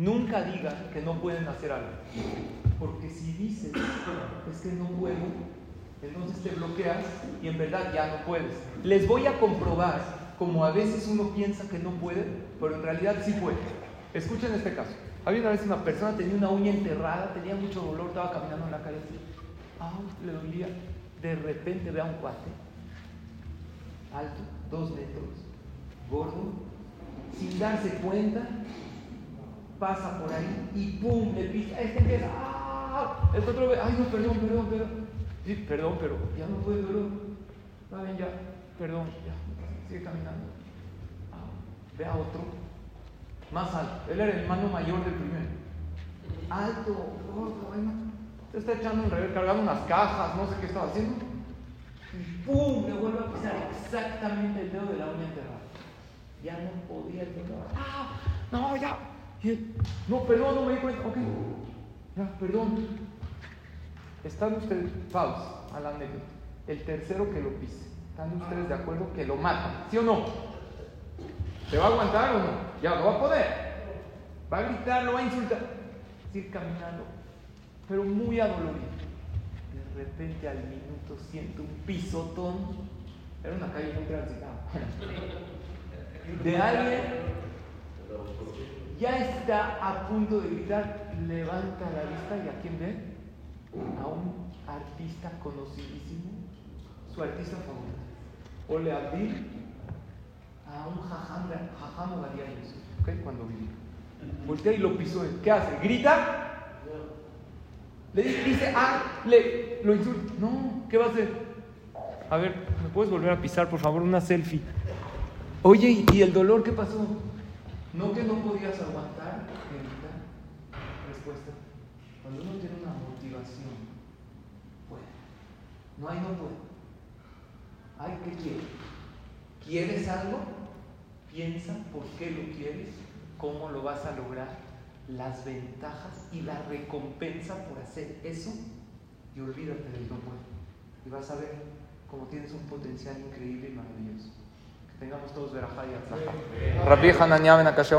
Nunca digan que no pueden hacer algo. Porque si dices, es que no puedo, entonces te bloqueas y en verdad ya no puedes. Les voy a comprobar como a veces uno piensa que no puede, pero en realidad sí puede. Escuchen este caso. Había una vez una persona, tenía una uña enterrada, tenía mucho dolor, estaba caminando en la calle. Ah, le dolía. De repente ve a un cuate, alto, dos metros, gordo, sin darse cuenta, pasa por ahí y ¡pum! Le pisa. Este empieza, ¡ah! Este otro ve, ¡ay no, perdón, perdón, perdón! Sí, perdón, pero ya no puede, perdón. Está bien, ya, perdón, ya, sigue caminando. Ah, ve a otro, más alto. Él era el hermano mayor del primero. Alto, gordo, bueno se está echando un revés, cargando unas cajas, no sé qué estaba haciendo. Y ¡pum! Le vuelve a pisar exactamente el dedo de la uña enterrada. Ya no podía el dedo. ¡Ah! No, ya. No, perdón, no me di cuenta. Ok. Ya, perdón. Están ustedes, pausa a la anécdota. El tercero que lo pise. ¿Están ustedes de acuerdo que lo mata? ¿Sí o no? ¿Se va a aguantar o no? Ya no va a poder. Va a gritar, lo va a insultar. Sigue caminando pero muy adolorido. De repente al minuto siento un pisotón. Era una calle muy transitada. De alguien ya está a punto de gritar, levanta la vista y a quién ve? A un artista conocidísimo, su artista favorito. O le abrí a un jajam, jajam o ¿okay? cuando vivía. Voltea y lo pisó. ¿Qué hace? ¿Grita? Le dice, ah, le, lo insulta. No, ¿qué va a hacer? A ver, ¿me puedes volver a pisar, por favor, una selfie? Oye, ¿y el dolor qué pasó? No que no podías aguantar, Respuesta. Cuando uno tiene una motivación, puede. No hay no puede. Ay, ¿qué quieres? ¿Quieres algo? Piensa por qué lo quieres, cómo lo vas a lograr las ventajas y la recompensa por hacer eso y olvídate del no puedo. Y vas a ver cómo tienes un potencial increíble y maravilloso. Que tengamos todos verajá y